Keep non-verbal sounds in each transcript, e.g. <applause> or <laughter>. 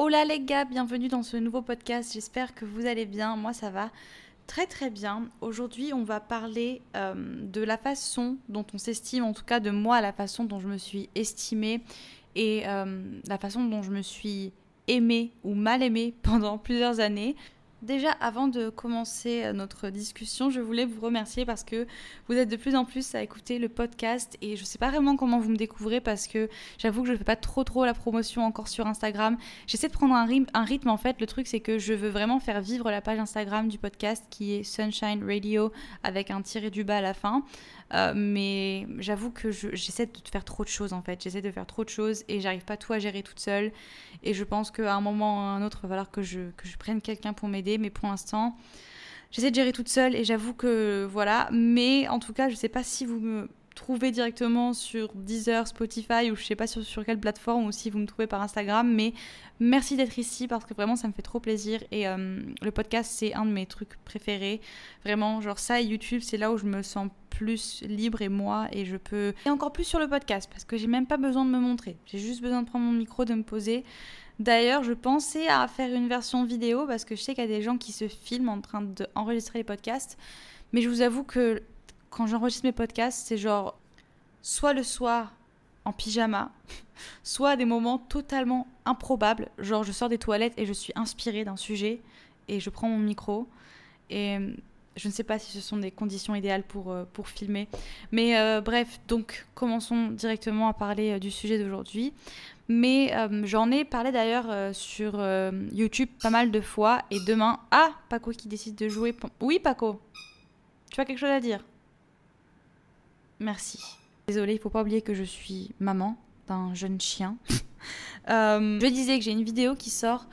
Hola les gars, bienvenue dans ce nouveau podcast. J'espère que vous allez bien. Moi, ça va très très bien. Aujourd'hui, on va parler euh, de la façon dont on s'estime, en tout cas de moi, la façon dont je me suis estimée et euh, la façon dont je me suis aimée ou mal aimée pendant <laughs> plusieurs années. Déjà, avant de commencer euh, notre discussion, je voulais vous remercier parce que vous êtes de plus en plus à écouter le podcast et je ne sais pas vraiment comment vous me découvrez parce que j'avoue que je ne fais pas trop trop la promotion encore sur Instagram. J'essaie de prendre un rythme, un rythme en fait. Le truc c'est que je veux vraiment faire vivre la page Instagram du podcast qui est Sunshine Radio avec un tiré du bas à la fin. Euh, mais j'avoue que j'essaie de faire trop de choses en fait. J'essaie de faire trop de choses et j'arrive pas tout à gérer toute seule. Et je pense qu'à un moment ou à un autre, il va falloir que je, que je prenne quelqu'un pour m'aider. Mais pour l'instant, j'essaie de gérer toute seule et j'avoue que voilà. Mais en tout cas, je sais pas si vous me trouvez directement sur Deezer, Spotify ou je sais pas sur, sur quelle plateforme ou si vous me trouvez par Instagram. Mais merci d'être ici parce que vraiment ça me fait trop plaisir et euh, le podcast c'est un de mes trucs préférés. Vraiment, genre ça et YouTube, c'est là où je me sens plus libre et moi et je peux et encore plus sur le podcast parce que j'ai même pas besoin de me montrer. J'ai juste besoin de prendre mon micro, de me poser. D'ailleurs, je pensais à faire une version vidéo parce que je sais qu'il y a des gens qui se filment en train d'enregistrer les podcasts. Mais je vous avoue que quand j'enregistre mes podcasts, c'est genre soit le soir en pyjama, <laughs> soit à des moments totalement improbables, genre je sors des toilettes et je suis inspirée d'un sujet et je prends mon micro et je ne sais pas si ce sont des conditions idéales pour, euh, pour filmer. Mais euh, bref, donc commençons directement à parler euh, du sujet d'aujourd'hui. Mais j'en ai parlé d'ailleurs sur YouTube pas mal de fois. Et demain, ah, Paco qui décide de jouer. Oui, Paco, tu as quelque chose à dire? Merci. Désolée, il faut pas oublier que je suis maman d'un jeune chien. <laughs> je disais que j'ai une vidéo qui sort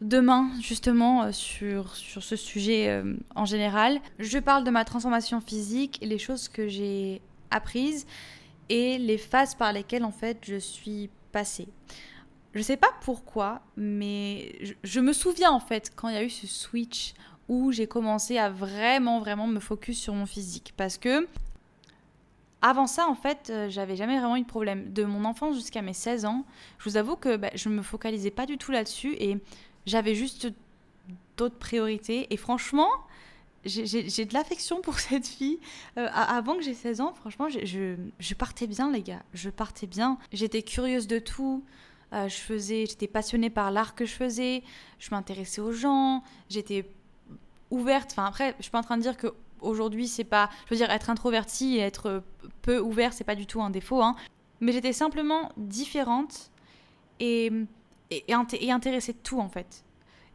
demain justement euh, sur, sur ce sujet euh, en général. Je parle de ma transformation physique, les choses que j'ai apprises et les phases par lesquelles en fait je suis passée. Je sais pas pourquoi, mais je, je me souviens en fait quand il y a eu ce switch où j'ai commencé à vraiment vraiment me focus sur mon physique parce que avant ça, en fait, euh, j'avais jamais vraiment eu de problème. De mon enfance jusqu'à mes 16 ans, je vous avoue que bah, je ne me focalisais pas du tout là-dessus et j'avais juste d'autres priorités. Et franchement, j'ai de l'affection pour <laughs> cette fille. Euh, avant que j'ai 16 ans, franchement, je, je, partais bien, les gars. Je partais bien. J'étais curieuse de tout. Euh, je faisais, j'étais passionnée par l'art que je faisais. Je m'intéressais aux gens. J'étais ouverte. Enfin, après, je suis pas en train de dire que aujourd'hui, c'est pas. Je veux dire, être introvertie et être peu ouvert, c'est pas du tout un défaut. Hein. Mais j'étais simplement différente et et, et, intéressé de tout en fait.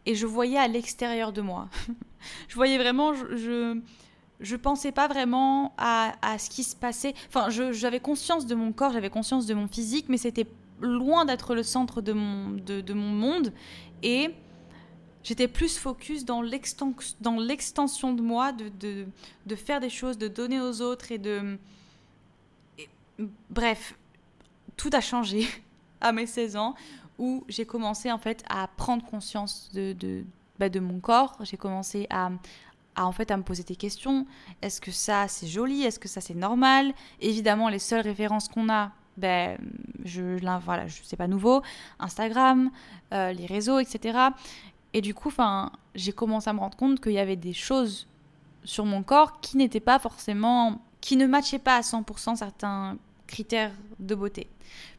Et je voyais à l'extérieur de moi. <laughs> je voyais vraiment, je, je, je, pensais pas vraiment à, à ce qui se passait. Enfin, j'avais conscience de mon corps, j'avais conscience de mon physique, mais c'était loin d'être le centre de mon, de, de mon monde. Et j'étais plus focus dans l'extension de moi, de, faire des choses, de donner aux autres et de... bref, tout a changé <laughs> à mes 16 ans où j'ai commencé en fait à prendre conscience de, bah, mon corps. J'ai commencé à, en fait à me poser des questions. Est-ce que ça c'est joli? Est-ce que ça c'est normal? Évidemment, les seules références qu'on a, ben, je, voilà, je sais pas nouveau, Instagram, euh, les réseaux, etc. Et du coup, j'ai commencé à me rendre compte qu'il y avait des choses sur mon corps qui n'étaient pas forcément, qui ne matchaient pas à 100% certains critères de beauté.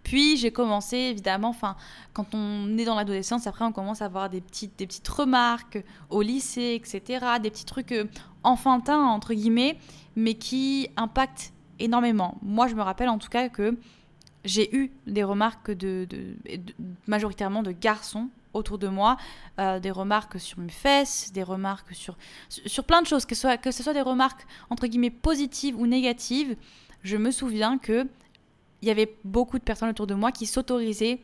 Puis j'ai commencé évidemment, enfin quand on est dans l'adolescence, après on commence à avoir des petites, des petites remarques au lycée, etc. Des petits trucs euh, enfantins entre guillemets, mais qui impactent énormément. Moi je me rappelle en tout cas que j'ai eu des remarques de, majoritairement de garçons autour de moi, euh, des remarques sur mes fesses, des remarques sur, sur plein de choses, que ce, soit, que ce des remarques entre guillemets positives ou négatives. Je me souviens que il y avait beaucoup de personnes autour de moi qui s'autorisaient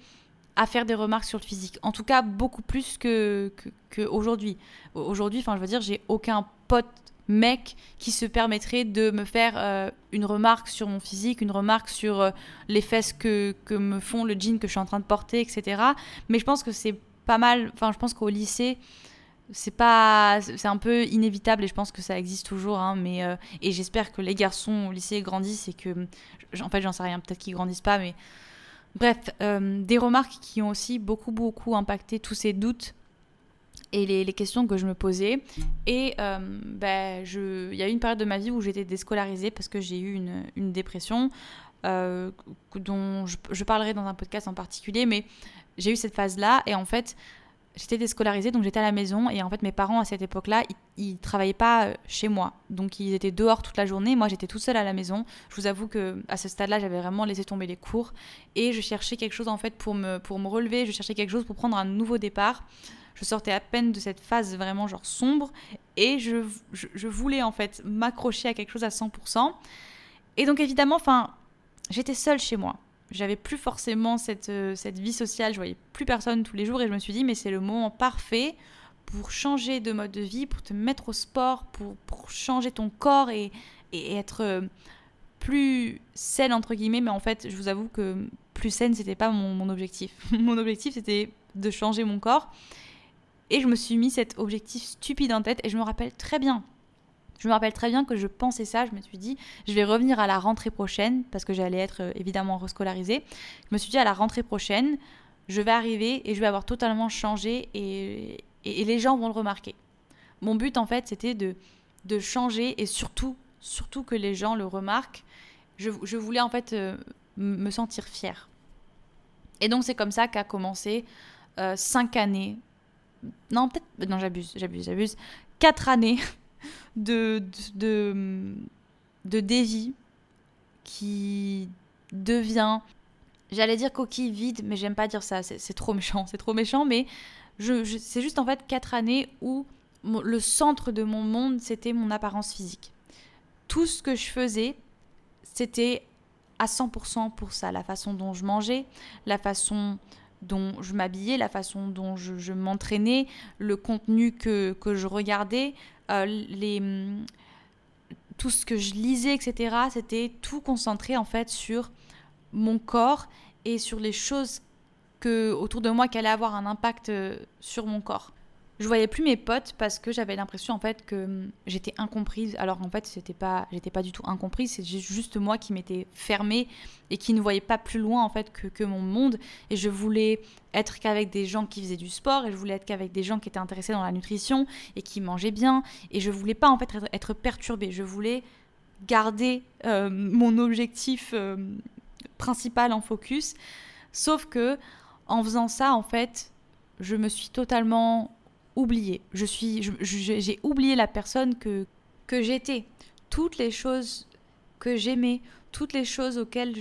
à faire des remarques sur le physique. En tout cas, beaucoup plus que, que, aujourd'hui. Aujourd'hui, enfin, je veux dire, j'ai aucun pote mec qui se permettrait de me faire euh, une remarque sur mon physique, une remarque sur euh, les fesses que, que, me font le jean que je suis en train de porter, etc. Mais je pense que c'est pas mal. Enfin, je pense qu'au lycée, c'est pas c'est un peu inévitable et je pense que ça existe toujours hein, mais euh, et j'espère que les garçons au lycée grandissent et que en fait j'en sais rien peut-être qu'ils grandissent pas mais Bref, euh, des remarques qui ont aussi beaucoup, beaucoup impacté tous ces doutes et les, questions que je me posais. Et ben, il y a eu une période de ma vie où j'étais déscolarisée parce que j'ai eu une, dépression. Dont je, parlerai dans un podcast en particulier, mais j'ai eu cette phase-là et en fait, j'étais déscolarisée, donc j'étais à la maison et en fait, mes parents à cette époque-là, ils, ne travaillaient pas euh, chez moi, donc ils étaient dehors toute la journée. Moi, j'étais toute seule à la maison. Je vous avoue que à ce stade-là, j'avais vraiment laissé tomber les cours et je cherchais quelque chose en fait pour me pour me relever. Je cherchais quelque chose pour prendre un nouveau départ. Je sortais à peine de cette phase vraiment genre sombre et je, je, je voulais en fait m'accrocher à quelque chose à 100%. Et donc évidemment, enfin, j'étais seule chez moi. J'avais plus forcément cette, euh, cette vie sociale, je voyais plus personne tous les jours et je me suis dit, mais c'est le moment parfait pour changer de mode de vie, pour te mettre au sport, pour, pour changer ton corps et, et être euh, plus saine, entre guillemets. Mais en fait, je vous avoue que plus saine, c'était pas mon, mon objectif. <laughs> mon objectif, c'était de changer mon corps. Et je me suis mis cet objectif stupide en tête et je me rappelle très bien je me rappelle très bien que je pensais ça, je me suis dit, je vais revenir à la rentrée prochaine, parce que j'allais être euh, évidemment rescolarisée. Je me suis dit, à la rentrée prochaine, je vais arriver et je vais avoir totalement changé et, les gens vont le remarquer. Mon but, en fait, c'était de, de changer et surtout, surtout que les gens le remarquent. Je, je voulais, en fait, euh, me sentir fière. Et donc, c'est comme ça qu'a commencé euh, cinq années. Non, peut-être. Non, j'abuse, j'abuse, j'abuse. Quatre années <laughs> de, de, de qui devient, j'allais dire coquille vide, mais j'aime pas dire ça, c'est trop méchant, c'est trop méchant, mais je, c'est juste en fait quatre années où le centre de mon monde, c'était mon apparence physique. Tout ce que je faisais, c'était à 100% pour ça, la façon dont je mangeais, la façon dont je m'habillais, la façon dont je, je m'entraînais, le contenu que, que je regardais, les, mm, tout ce que je lisais, etc., c'était tout concentré en fait sur mon corps et sur les choses que, autour de moi qui allaient avoir un impact euh, sur mon corps je voyais plus mes potes parce que j'avais l'impression en fait que hum, j'étais incomprise. Alors en fait c'était pas j'étais pas du tout incomprise. C'est juste moi qui m'étais fermée et qui ne voyais pas plus loin en fait que, que mon monde. Et je voulais être qu'avec des gens qui faisaient du sport et je voulais être qu'avec des gens qui étaient intéressés dans la nutrition et qui mangeaient bien. Et je voulais pas en fait être, perturbée. Je voulais garder euh, mon objectif euh, principal en focus. Sauf que en faisant ça en fait je me suis totalement oublié. Je suis, j'ai oublié la personne que, que j'étais. Toutes les choses que j'aimais, toutes les choses auxquelles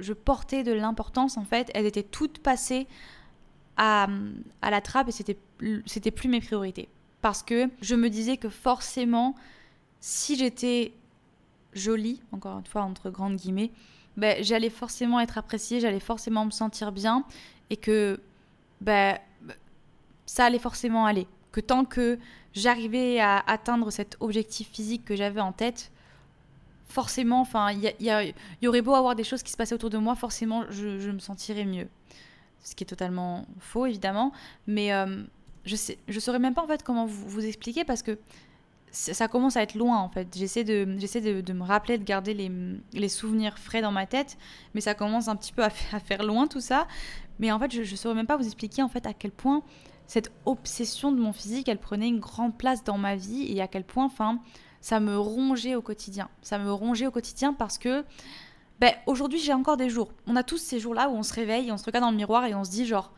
je, portais de l'importance, en fait, elles étaient toutes passées à, à la trappe et c'était, c'était plus mes priorités. Parce que je me disais que forcément, si j'étais jolie, encore une fois entre grandes guillemets, ben, j'allais forcément être appréciée, j'allais forcément me sentir bien et que ben, ça allait forcément aller que tant que j'arrivais à atteindre cet objectif physique que j'avais en tête, forcément, enfin, il y, aurait beau avoir des choses qui se passaient autour de moi, forcément, je, me sentirais mieux. Ce qui est totalement faux, évidemment. Mais euh, je sais, je saurais même pas en fait comment vous, expliquer parce que ça commence à être loin en fait. J'essaie de, j'essaie de, me rappeler, de garder les, les, souvenirs frais dans ma tête, mais ça commence un petit peu à, <laughs> à faire loin tout ça. Mais en fait, je ne saurais même pas vous expliquer en fait à quel point cette obsession de mon physique, elle prenait une grande place dans ma vie et à quel point, enfin, ça me rongeait au quotidien. Ça me rongeait au quotidien parce que, ben, aujourd'hui, j'ai encore des jours. On a tous ces jours-là où on se réveille, on se regarde dans le miroir et on se dit genre,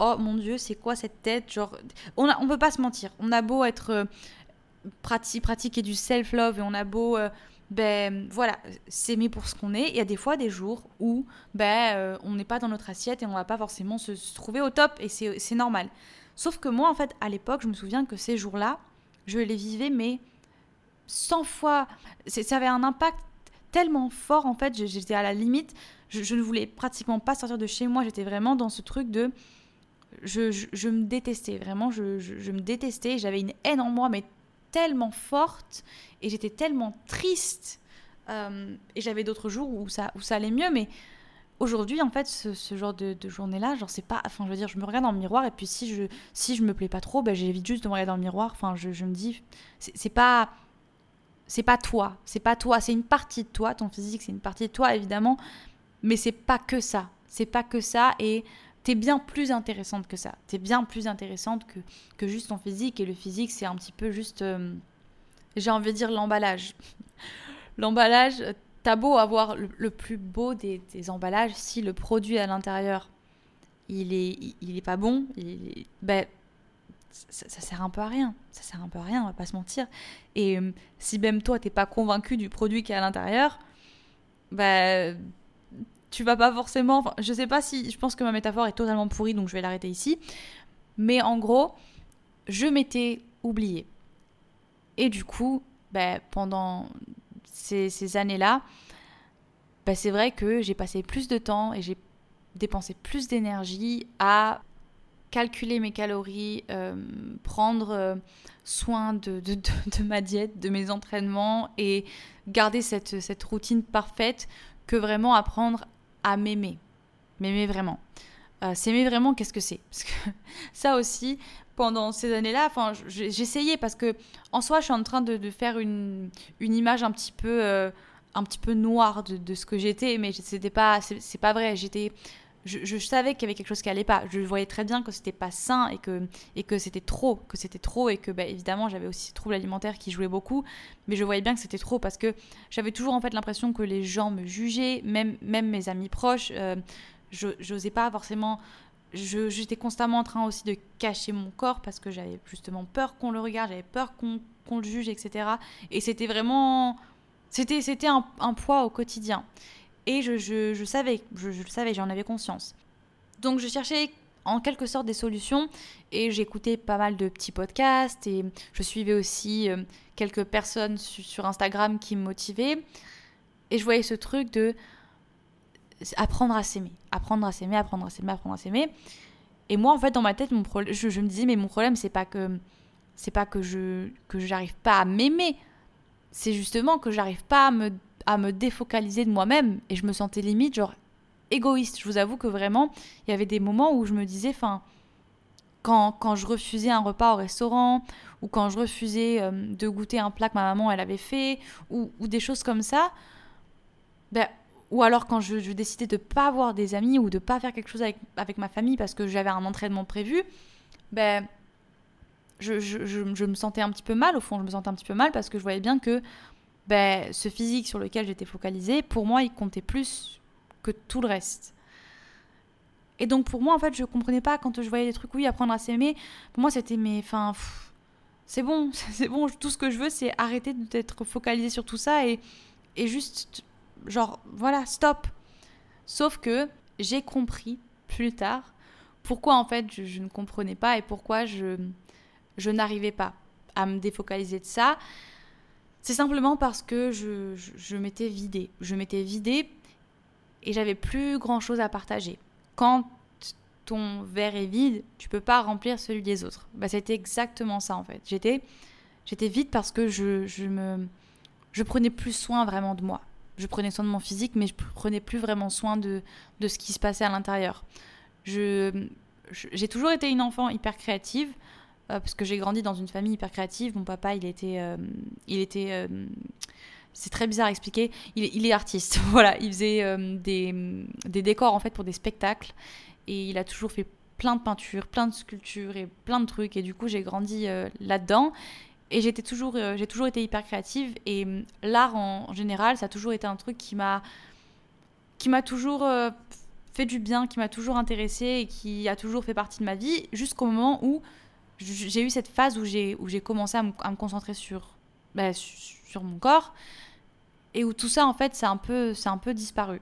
oh mon dieu, c'est quoi cette tête? Genre, on a, on peut pas se mentir. On a beau être euh, pratiquer du self-love et on a beau euh, ben voilà, s'aimer pour ce qu'on est. Il y a des fois des jours où ben euh, on n'est pas dans notre assiette et on va pas forcément se, se trouver au top et c'est normal. Sauf que moi, en fait, à l'époque, je me souviens que ces jours-là, je les vivais, mais 100 fois. Ça avait un impact tellement fort, en fait, j'étais à la limite. Je, ne voulais pratiquement pas sortir de chez moi. J'étais vraiment dans ce truc de. Je, me détestais, vraiment, je, me détestais. J'avais une haine en moi, mais tellement forte. Et j'étais tellement triste. Euh, et j'avais d'autres jours ça, où ça allait mieux, mais aujourd'hui en fait ce, genre de, journée là genre c'est pas enfin je veux dire je me regarde dans le miroir et puis si je si je me plais pas trop ben j'évite juste de me regarder dans le miroir enfin je, me dis c'est pas c'est pas toi c'est pas toi c'est une partie de toi ton physique c'est une partie de toi évidemment mais c'est pas que ça c'est pas que ça et t'es bien plus intéressante que ça. T'es bien plus intéressante que, que juste ton physique. Et le physique, c'est un petit peu juste, euh, j'ai envie de dire l'emballage. <laughs> l'emballage, t'as beau avoir le, plus beau des, emballages, si le produit à l'intérieur, il est, il, est pas bon, il, ben, ça, sert un peu à rien. Ça sert un peu à rien, on va pas se mentir. Et euh, si même toi, t'es pas convaincu du produit qui est à l'intérieur, ben tu vas pas forcément. Je sais pas si. Je pense que ma métaphore est totalement pourrie, donc je vais l'arrêter ici. Mais en gros, je m'étais oubliée. Et du coup, bah, pendant ces, années-là, bah, c'est vrai que j'ai passé plus de temps et j'ai dépensé plus d'énergie à calculer mes calories, euh, prendre euh, soin de, de, ma diète, de mes entraînements et garder cette, cette routine parfaite que vraiment apprendre à m'aimer. M'aimer vraiment. Euh, s'aimer vraiment, qu'est-ce que c'est? Parce que <laughs> ça aussi, pendant ces années-là, enfin, j'essayais parce que en soi, je suis en train de, faire une, une, image un petit peu, euh, un petit peu noire de, ce que j'étais, mais c'était pas, c'est pas vrai. J'étais, je, savais qu'il y avait quelque chose qui allait pas. Je voyais très bien que c'était pas sain et que, et que c'était trop, que c'était trop et que bah, évidemment j'avais aussi ce trouble alimentaire qui jouait beaucoup, mais je voyais bien que c'était trop parce que j'avais toujours en fait l'impression que les gens me jugeaient, même, même mes amis proches. Euh, je n'osais pas forcément. J'étais constamment en train aussi de cacher mon corps parce que j'avais justement peur qu'on le regarde, j'avais peur qu'on le juge, etc. Et c'était vraiment. C'était un, un poids au quotidien. Et je, savais, je, le savais, j'en avais conscience. Donc je cherchais en quelque sorte des solutions et j'écoutais pas mal de petits podcasts et je suivais aussi euh, quelques personnes sur Instagram qui me motivaient et je voyais ce truc de apprendre à s'aimer, apprendre à s'aimer, apprendre à s'aimer, apprendre à s'aimer. Et moi en fait dans ma tête mon je, je, me disais mais mon problème c'est pas que c'est pas que je que j'arrive pas à m'aimer, c'est justement que j'arrive pas à me à me défocaliser de moi-même et je me sentais limite genre égoïste. Je vous avoue que vraiment, il y avait des moments où je me disais, enfin, quand, quand, je refusais un repas au restaurant ou quand je refusais euh, de goûter un plat que ma maman elle avait fait ou, ou des choses comme ça, ben, ou alors quand je, décidais de pas avoir des amis ou de pas faire quelque chose avec, avec ma famille parce que j'avais un entraînement prévu, ben je, me sentais un petit peu mal, au fond je me sentais un petit peu mal parce que je voyais bien que ben, ce physique sur lequel j'étais focalisée, pour moi, il comptait plus que tout le reste. Et donc pour moi, en fait, je comprenais pas quand je voyais des trucs, oui, apprendre à s'aimer. Pour moi, c'était, mais enfin, c'est bon, <laughs> c'est bon, tout ce que je veux, c'est arrêter d'être focalisé sur tout ça et, et juste, genre, voilà, stop. Sauf que j'ai compris plus tard pourquoi, en fait, je, je ne comprenais pas et pourquoi je, je n'arrivais pas à me défocaliser de ça. C'est simplement parce que je, je, m'étais vidée. Je m'étais vidée et j'avais plus grand chose à partager. Quand ton verre est vide, tu peux pas remplir celui des autres. Bah, c'était exactement ça en fait. J'étais, j'étais vide parce que je, je, me, je prenais plus soin vraiment de moi. Je prenais soin de mon physique, mais je prenais plus vraiment soin de, de ce qui se passait à l'intérieur. J'ai toujours été une enfant hyper créative. Euh, parce que j'ai grandi dans une famille hyper créative. Mon papa, il était, euh, il était, euh, c'est très bizarre à expliquer. Il, est artiste, <laughs> voilà. Il faisait des, des, décors en fait pour des spectacles et il a toujours fait plein de peintures, plein de sculptures et plein de trucs. Et du coup, j'ai grandi là-dedans. Et j'étais toujours, j'ai toujours été hyper créative. Et l'art en, général, ça a toujours été un truc qui m'a, qui m'a toujours fait du bien, qui m'a toujours intéressée et qui a toujours fait partie de ma vie, jusqu'au moment où j'ai eu cette phase où j'ai où j'ai commencé à me, concentrer sur bah, sur mon corps et où tout ça en fait c'est un peu c'est un peu disparu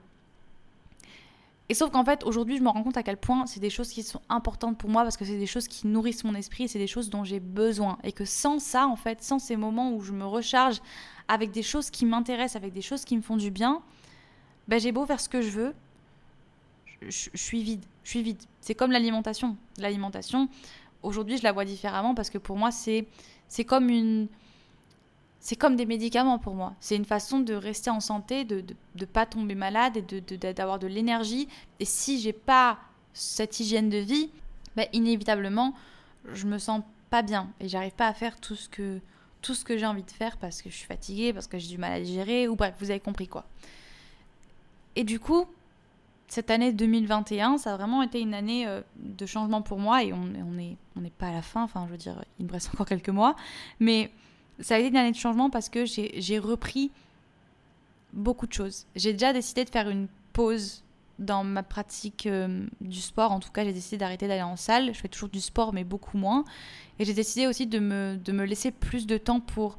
et sauf qu'en fait aujourd'hui je me rends compte à quel point c'est des choses qui sont importantes pour moi parce que c'est des choses qui nourrissent mon esprit et c'est des choses dont j'ai besoin. Et que sans ça en fait sans ces moments où je me recharge avec des choses qui m'intéressent avec des choses qui me font du bien ben j'ai beau faire ce que je veux je, je suis vide je suis vide. C'est comme l'alimentation. L'alimentation aujourd'hui, je la vois différemment parce que pour moi, c'est c'est comme une c'est comme des médicaments pour moi. C'est une façon de rester en santé, de ne pas tomber malade et d'avoir de, de, l'énergie. Et si j'ai pas cette hygiène de vie, bah, inévitablement, je me sens pas bien et j'arrive pas à faire tout ce que tout ce que j'ai envie de faire parce que je suis fatiguée, parce que j'ai du mal à digérer ou bref, vous avez compris quoi. Et du coup, cette année 2021, ça a vraiment été une année euh, de changement pour moi et on n'est on pas à la fin, enfin je veux dire, il me reste encore quelques mois, mais ça a été une année de changement parce que j'ai repris beaucoup de choses. J'ai déjà décidé de faire une pause dans ma pratique euh, du sport. En tout cas, j'ai décidé d'arrêter d'aller en salle. Je fais toujours du sport, mais beaucoup moins. Et j'ai décidé aussi de me, de me laisser plus de temps pour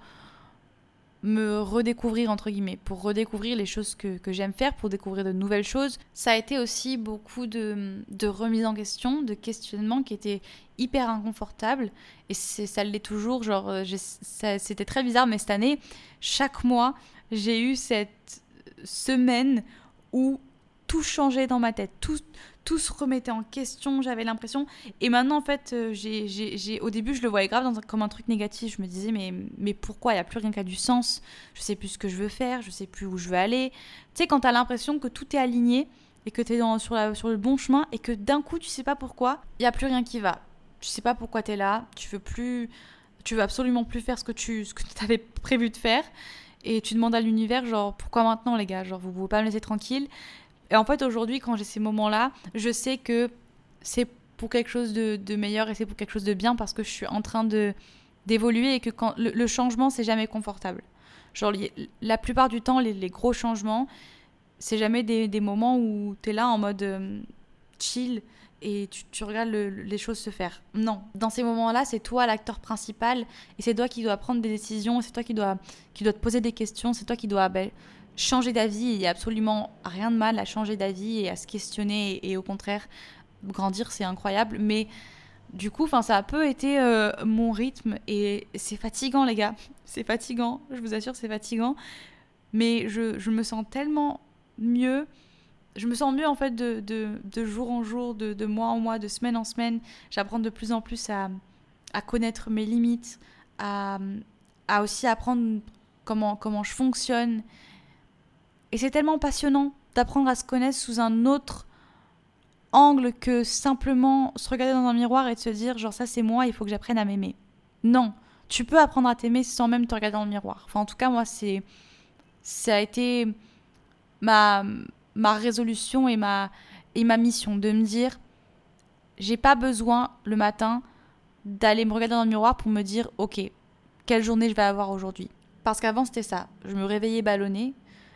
me redécouvrir, entre guillemets, pour redécouvrir les choses que, que j'aime faire, pour découvrir de nouvelles choses. Ça a été aussi beaucoup de, de remise en question, de questionnement qui étaient hyper inconfortables. Et ça l'est toujours. Genre, euh, c'était très bizarre, mais cette année, chaque mois, j'ai eu cette semaine où tout changeait dans ma tête, tout, tout se remettait en question, j'avais l'impression. Et maintenant, en fait, euh, j'ai, au début, je le voyais grave comme un truc négatif. Je me disais, mais, mais pourquoi? Il n'y a plus rien qui a du sens. Je sais plus ce que je veux faire, je sais plus où je veux aller. Tu sais, quand tu as l'impression que tout est aligné et que tu es dans, sur, la, sur le bon chemin et que d'un coup, tu sais pas pourquoi, il n'y a plus rien qui va. Tu sais pas pourquoi tu es là, tu veux plus. Tu veux absolument plus faire ce que tu ce que avais prévu de faire. Et tu demandes à l'univers, genre, pourquoi maintenant, les gars? Genre, vous pouvez pas me laisser tranquille et en fait, aujourd'hui, quand j'ai ces moments-là, je sais que c'est pour quelque chose de, meilleur et c'est pour quelque chose de bien parce que je suis en train de d'évoluer et que le, changement, c'est jamais confortable. Genre, la plupart du temps, les, gros changements, c'est jamais des, moments où tu es là en mode euh, chill et tu, regardes les choses se faire. Non, dans ces moments-là, c'est toi l'acteur principal et c'est toi qui dois prendre des décisions, c'est toi qui dois, qui te poser des questions, c'est toi qui dois ben, changer d'avis, il n'y a absolument rien de mal à changer d'avis et à se questionner et, au contraire grandir, c'est incroyable. Mais du coup, ça a peu été euh, mon rythme et c'est fatigant les gars, c'est fatigant, je vous assure c'est fatigant. Mais je, me sens tellement mieux, je me sens mieux en fait de, de, de jour en jour, de, de, mois en mois, de semaine en semaine. J'apprends de plus en plus à, à connaître mes limites, à, à aussi apprendre comment, comment je fonctionne et c'est tellement passionnant d'apprendre à se connaître sous un autre angle que simplement se regarder dans un miroir et de se dire genre ça c'est moi, il faut que j'apprenne à m'aimer. Non, tu peux apprendre à t'aimer sans même te regarder dans le miroir. Enfin en tout cas moi c'est ça a été ma ma résolution et ma et ma mission de me dire j'ai pas besoin le matin d'aller me regarder dans le miroir pour me dire OK, quelle journée je vais avoir aujourd'hui. Parce qu'avant c'était ça, je me réveillais ballonnée,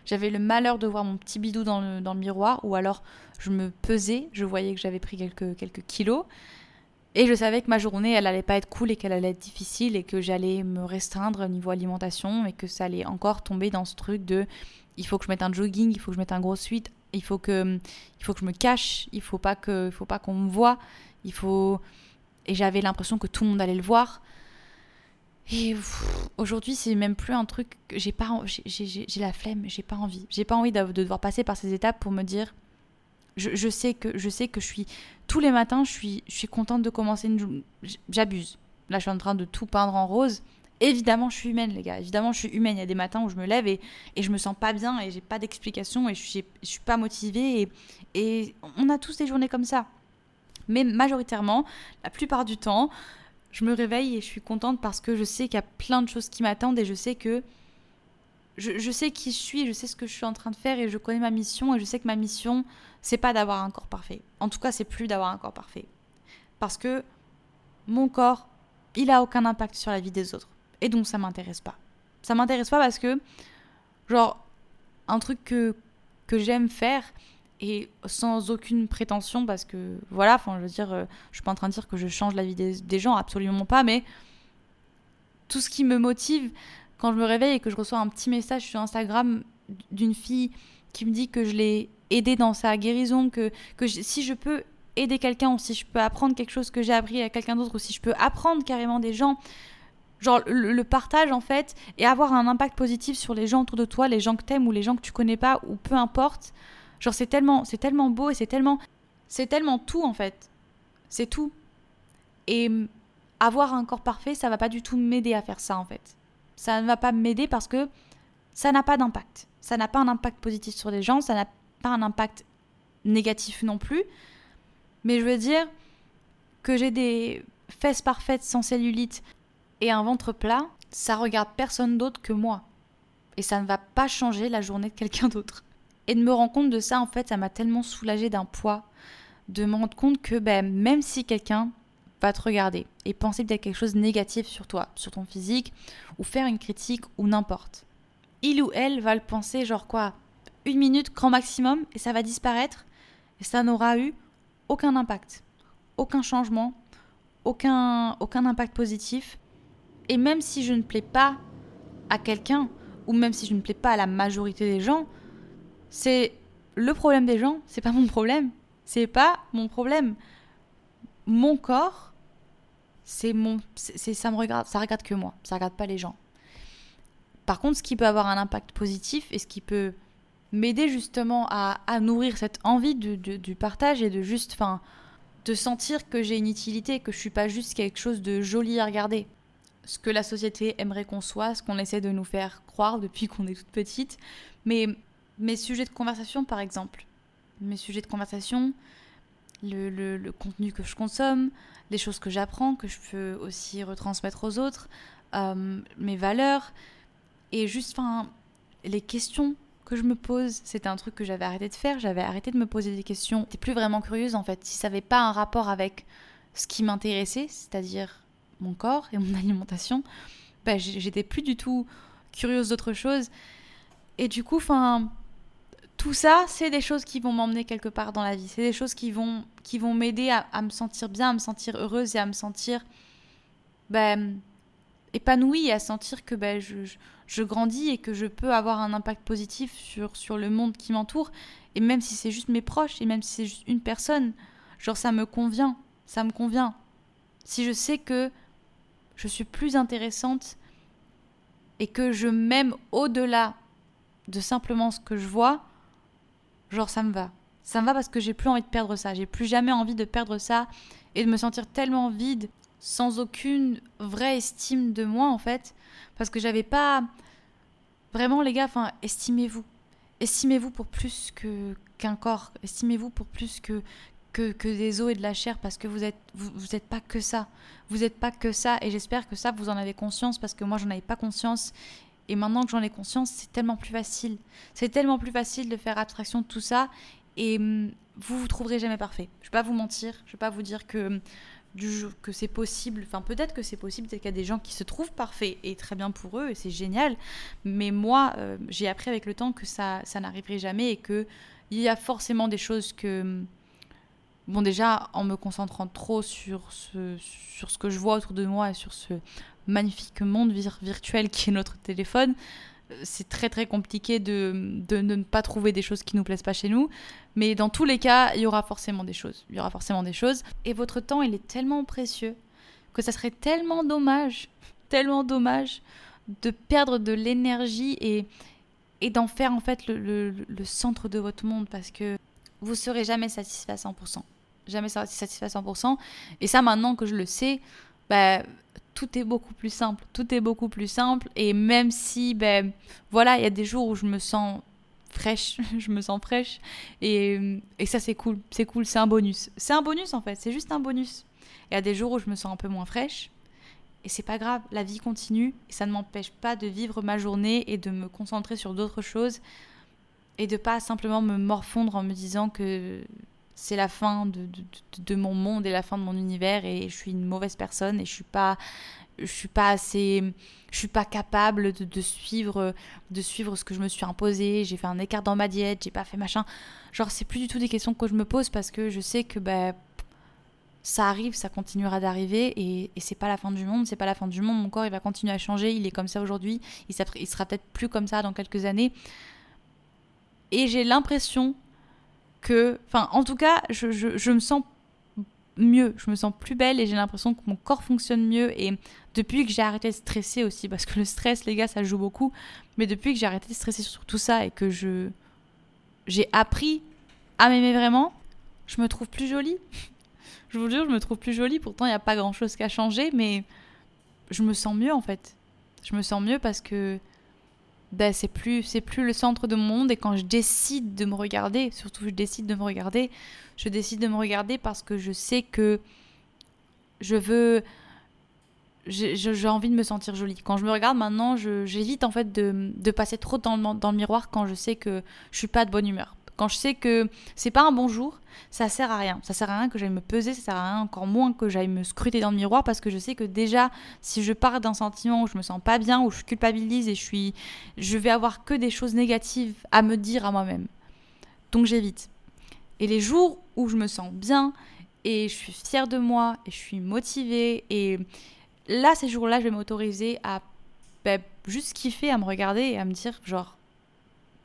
j'avais le malheur de voir mon petit bidou dans le, miroir, ou alors je me pesais, je voyais que j'avais pris quelques, quelques kilos, et je savais que ma journée, elle allait pas être cool et qu'elle allait être difficile et que j'allais me restreindre au niveau alimentation et que ça allait encore tomber dans ce truc de il faut que je mette un jogging, il faut que je mette un gros suite, il faut que il faut que je me cache, il faut pas que il faut pas qu'on me voit, il faut et j'avais l'impression que tout le monde allait le voir. Et aujourd'hui, c'est même plus un truc que j'ai pas, j'ai la flemme, j'ai pas envie, j'ai pas envie de, devoir passer par ces étapes pour me dire, je, sais que je sais que je suis tous les matins, je suis, je suis contente de commencer une, j'abuse. Là, je suis en train de tout peindre en rose. Évidemment, je suis humaine, les gars. Évidemment, je suis humaine. Il y a des matins où je me lève et, et je me sens pas bien et j'ai pas d'explication et je suis, pas motivée et, et on a tous des journées comme ça. Mais majoritairement, la plupart du temps, je me réveille et je suis contente parce que je sais qu'il y a plein de choses qui m'attendent et je sais que je, sais qui je suis, je sais ce que je suis en train de faire et je connais ma mission et je sais que ma mission, c'est pas d'avoir un corps parfait. En tout cas, c'est plus d'avoir un corps parfait. Parce que mon corps, il a aucun impact sur la vie des autres. Et donc ça m'intéresse pas. Ça m'intéresse pas parce que, genre, un truc que, que j'aime faire, et sans aucune prétention parce que voilà enfin je veux dire euh, je suis pas en train de dire que je change la vie des, gens absolument pas mais tout ce qui me motive quand je me réveille et que je reçois un petit message sur Instagram d'une fille qui me dit que je l'ai aidée dans sa guérison que, que si je peux aider quelqu'un ou si je peux apprendre quelque chose que j'ai appris à quelqu'un d'autre ou si je peux apprendre carrément des gens genre le, le, partage en fait et avoir un impact positif sur les gens autour de toi les gens que t'aimes ou les gens que tu connais pas ou peu importe Genre c'est tellement, c'est tellement beau et c'est tellement, c'est tellement tout en fait. C'est tout. Et avoir un corps parfait, ça va pas du tout m'aider à faire ça en fait. Ça ne va pas m'aider parce que ça n'a pas d'impact. Ça n'a pas un impact positif sur les gens, ça n'a pas un impact négatif non plus. Mais je veux dire que j'ai des fesses parfaites sans cellulite et un ventre plat, ça regarde personne d'autre que moi. Et ça ne va pas changer la journée de quelqu'un d'autre. Et de me rendre compte de ça, en fait, ça m'a tellement soulagée d'un poids. De me rendre compte que ben, même si quelqu'un va te regarder et penser peut-être quelque chose de négatif sur toi, sur ton physique, ou faire une critique, ou n'importe, il ou elle va le penser genre quoi Une minute, grand maximum, et ça va disparaître, et ça n'aura eu aucun impact, aucun changement, aucun, aucun impact positif. Et même si je ne plais pas à quelqu'un, ou même si je ne plais pas à la majorité des gens, c'est le problème des gens, c'est pas mon problème. C'est pas mon problème. Mon corps, c'est mon c'est ça me regarde, ça regarde que moi, ça regarde pas les gens. Par contre, ce qui peut avoir un impact positif et ce qui peut m'aider justement à, nourrir cette envie du partage et de juste, enfin, de sentir que j'ai une utilité, que je suis pas juste quelque chose de joli à regarder. Ce que la société aimerait qu'on soit, ce qu'on essaie de nous faire croire depuis qu'on est toute petite. Mais mes sujets de conversation, par exemple, mes sujets de conversation, le, contenu que je consomme, les choses que j'apprends, que je peux aussi retransmettre aux autres, euh, mes valeurs, et juste, enfin, les questions que je me pose, c'était un truc que j'avais arrêté de faire, j'avais arrêté de me poser des questions. J'étais plus vraiment curieuse en fait, si ça n'avait pas un rapport avec ce qui m'intéressait, c'est-à-dire mon corps et mon <laughs> alimentation, ben, j'étais plus du tout curieuse d'autre chose. Et du coup, enfin, tout ça, c'est des choses qui vont m'emmener quelque part dans la vie. C'est des choses qui vont, qui vont m'aider à, me sentir bien, à me sentir heureuse et à me sentir ben, épanouie, à sentir que ben, je, je, grandis et que je peux avoir un impact positif sur, sur le monde qui m'entoure. Et même si c'est juste mes proches, et même si c'est juste une personne, genre ça me convient, ça me convient. Si je sais que je suis plus intéressante et que je m'aime au-delà de simplement ce que je vois, genre ça me va. Ça me va parce que j'ai plus envie de perdre ça. J'ai plus jamais envie de perdre ça et de me sentir tellement vide, sans aucune vraie estime de moi en fait, parce que j'avais pas vraiment les gars. Estimez-vous, estimez-vous pour plus que qu'un corps. Estimez-vous pour plus que que, des os et de la chair parce que vous êtes pas que ça. Vous êtes pas que ça et j'espère que ça vous en avez conscience parce que moi j'en avais pas conscience et maintenant que j'en ai conscience, c'est tellement plus facile. C'est tellement plus facile de faire abstraction de tout ça. Et hum, vous vous trouverez jamais parfait. Je vais pas vous mentir. Je vais pas vous dire que c'est possible. Enfin, peut-être que c'est possible. Peut-être qu'il y a des gens qui se trouvent parfaits et très bien pour eux et c'est génial. Mais moi, euh, j'ai appris avec le temps que ça, ça n'arriverait jamais et que il y a forcément des choses que bon déjà en me concentrant trop sur ce, sur ce que je vois autour de moi et sur ce magnifique monde virtuel qui est notre téléphone, euh, c'est très très compliqué de, de, ne pas trouver des choses qui nous plaisent pas chez nous. Mais dans tous les cas, il y aura forcément des choses. Il y aura forcément des choses. Et votre temps, il est tellement précieux que ça serait tellement dommage, tellement dommage de perdre de l'énergie et, et d'en faire en fait le, le, centre de votre monde parce que vous serez jamais satisfait à 100%. Jamais satisfait à 100%. Et ça, maintenant que je le sais, bah, tout est beaucoup plus simple. Tout est beaucoup plus simple. Et même si, ben, voilà, il y a des jours où je me sens fraîche, <laughs> je me sens fraîche. Et, et ça, c'est cool. C'est cool, c'est un bonus. C'est un bonus, en fait. C'est juste un bonus. Il y a des jours où je me sens un peu moins fraîche. Et c'est pas grave, la vie continue. Et ça ne m'empêche pas de vivre ma journée et de me concentrer sur d'autres choses. Et de pas simplement me morfondre en me disant que c'est la fin de, mon monde et la fin de mon univers et je suis une mauvaise personne et je suis pas suis pas assez je suis pas capable de, suivre de suivre ce que je me suis imposé j'ai fait un écart dans ma diète j'ai pas fait machin genre c'est plus du tout des questions que je me pose parce que je sais que ben ça arrive, ça continuera d'arriver et, et c'est pas la fin du monde, c'est pas la fin du monde. Mon corps il va continuer à changer, il est comme ça aujourd'hui, il, il sera peut-être plus comme ça dans quelques années. Et j'ai l'impression que, enfin, en tout cas, je, je, me sens mieux, je me sens plus belle et j'ai l'impression que mon corps fonctionne mieux. Et depuis que j'ai arrêté de stresser aussi, parce que le stress, les gars, ça joue beaucoup, mais depuis que j'ai arrêté de stresser sur tout ça et que je j'ai appris à m'aimer vraiment, je me trouve plus jolie. <laughs> je vous jure, je me trouve plus jolie. Pourtant, il n'y a pas grand chose qui a changé, mais je me sens mieux en fait. Je me sens mieux parce que ben, c'est plus c'est plus le centre de mon monde et quand je décide de me regarder, surtout je décide de me regarder, je décide de me regarder parce que je sais que je veux j'ai envie de me sentir jolie. Quand je me regarde maintenant, j'évite en fait de, passer trop dans le, dans le miroir quand je sais que je suis pas de bonne humeur. Quand je sais que c'est pas un bon jour, ça sert à rien. Ça sert à rien que j'aille me peser, ça sert à rien encore moins que j'aille me scruter dans le miroir parce que je sais que déjà, si je pars d'un sentiment où je me sens pas bien, où je culpabilise et je suis, je vais avoir que des choses négatives à me dire à moi-même. Donc j'évite. Et les jours où je me sens bien et je suis fière de moi et je suis motivée et là, ces jours-là, je vais m'autoriser à ben, juste kiffer, à me regarder et à me dire genre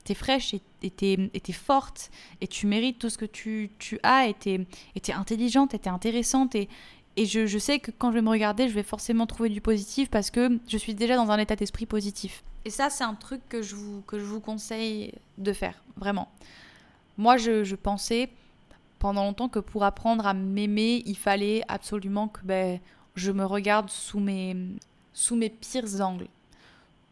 t'es fraîche et t'es forte et tu mérites tout ce que tu, tu as et t'es intelligente et t'es intéressante et, et je, je, sais que quand je vais me regarder, je vais forcément trouver du positif parce que je suis déjà dans un état d'esprit positif. Et ça, c'est un truc que je, vous, que je vous conseille de faire, vraiment. Moi, je, je pensais pendant longtemps que pour apprendre à m'aimer, il fallait absolument que ben, je me regarde sous mes, sous mes pires angles.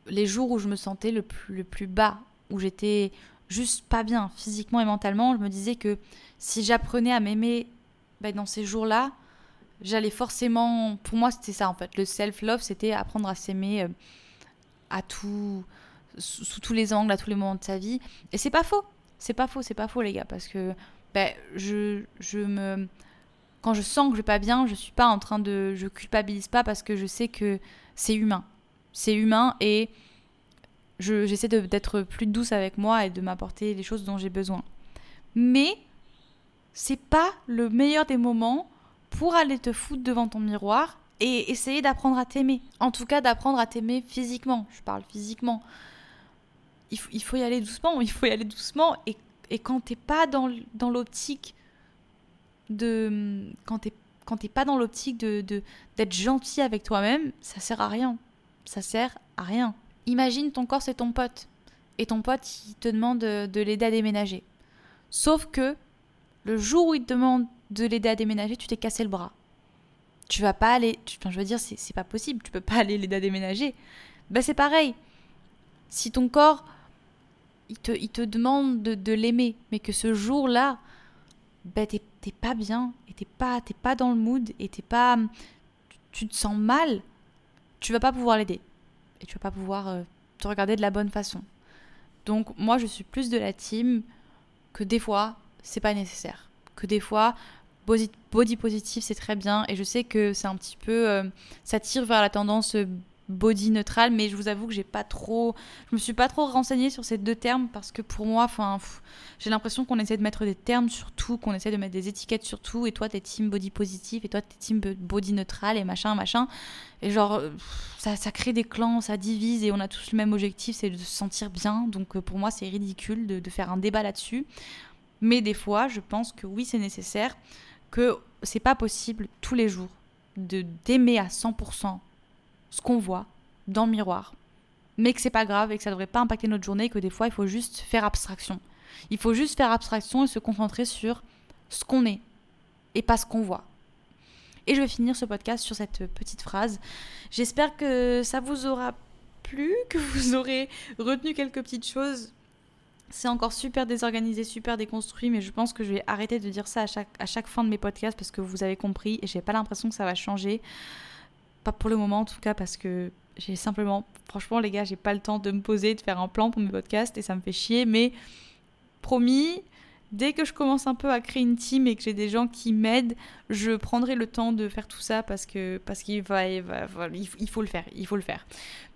Les jours où je me sentais le plus, le plus bas où j'étais juste pas bien physiquement et mentalement, je me disais que si j'apprenais à m'aimer ben, dans ces jours-là, j'allais forcément. Pour moi, c'était ça en fait. Le self-love, c'était apprendre à s'aimer euh, à tout, sous, tous les angles, à tous les moments de sa vie. Et c'est pas faux. C'est pas faux, c'est pas faux, les gars, parce que ben, je, je me. Quand je sens que je vais pas bien, je suis pas en train de. Je culpabilise pas parce que je sais que c'est humain. C'est humain et j'essaie d'être plus douce avec moi et de m'apporter les choses dont j'ai besoin. Mais c'est pas le meilleur des moments pour aller te foutre devant ton miroir et essayer d'apprendre à t'aimer. En tout cas, d'apprendre à t'aimer physiquement. Je parle physiquement. Il, il, faut y aller doucement, il faut y aller doucement. Et, et quand t'es pas dans, dans l'optique de. Quand t'es quand t'es pas dans l'optique de d'être gentil avec toi-même, ça sert à rien. Ça sert à rien. Imagine ton corps c'est ton pote et ton pote il te demande de, l'aider à déménager. Sauf que le jour où il te demande de l'aider à déménager, tu t'es cassé le bras. Tu vas pas aller, je veux dire c'est pas possible, tu peux pas aller l'aider à déménager. Ben c'est pareil. Si ton corps il te, il te demande de, l'aimer, mais que ce jour-là, ben t'es pas bien, et t'es pas, pas dans le mood, et t'es pas, tu te sens mal, tu vas pas pouvoir l'aider et tu vas pas pouvoir euh, te regarder de la bonne façon. Donc moi je suis plus de la team que des fois c'est pas nécessaire, que des fois body positif c'est très bien et je sais que c'est un petit peu euh, ça tire vers la tendance euh, body neutral, mais je vous avoue que j'ai pas trop, je me suis pas trop renseignée sur ces deux termes parce que pour moi, enfin, j'ai l'impression qu'on essaie de mettre des termes sur tout, qu'on essaie de mettre des étiquettes sur tout, et toi t'es team body positif, et toi t'es team body neutral, et machin, machin, et genre ça, ça crée des clans, ça divise, et on a tous le même objectif, c'est de se sentir bien, donc euh, pour moi c'est ridicule de, de faire un débat là-dessus, mais des fois je pense que oui c'est nécessaire, que c'est pas possible tous les jours de d'aimer à 100% ce qu'on voit dans le miroir, mais que c'est pas grave et que ça devrait pas impacter notre journée, que des fois il faut juste faire abstraction. Il faut juste faire abstraction et se concentrer sur ce qu'on est et pas ce qu'on voit. Et je vais finir ce podcast sur cette petite phrase. J'espère que ça vous aura plu, <laughs> que vous aurez retenu quelques petites choses. C'est encore super désorganisé, super déconstruit, mais je pense que je vais arrêter de dire ça à chaque, à chaque fin de mes podcasts parce que vous avez compris et j'ai pas l'impression que ça va changer. Pas pour le moment en tout cas parce que j'ai simplement, franchement les gars, j'ai pas le temps de me poser, de faire un plan pour mes podcasts et ça me fait chier. Mais promis, dès que je commence un peu à créer une team et que j'ai des gens qui m'aident, je prendrai le temps de faire tout ça parce que parce qu'il va, il, faut le faire, il faut le faire.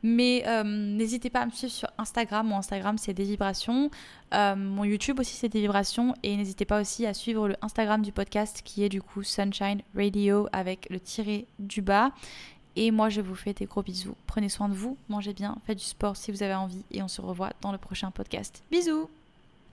Mais euh, n'hésitez pas à me suivre sur Instagram. Mon Instagram c'est des vibrations. Euh, mon YouTube aussi c'est des vibrations et n'hésitez pas aussi à suivre le Instagram du podcast qui est du coup Sunshine Radio avec le tiré du bas. Et moi, je vous fais des gros bisous. Prenez soin de vous, mangez bien, faites du sport si vous avez envie. Et on se revoit dans le prochain podcast. Bisous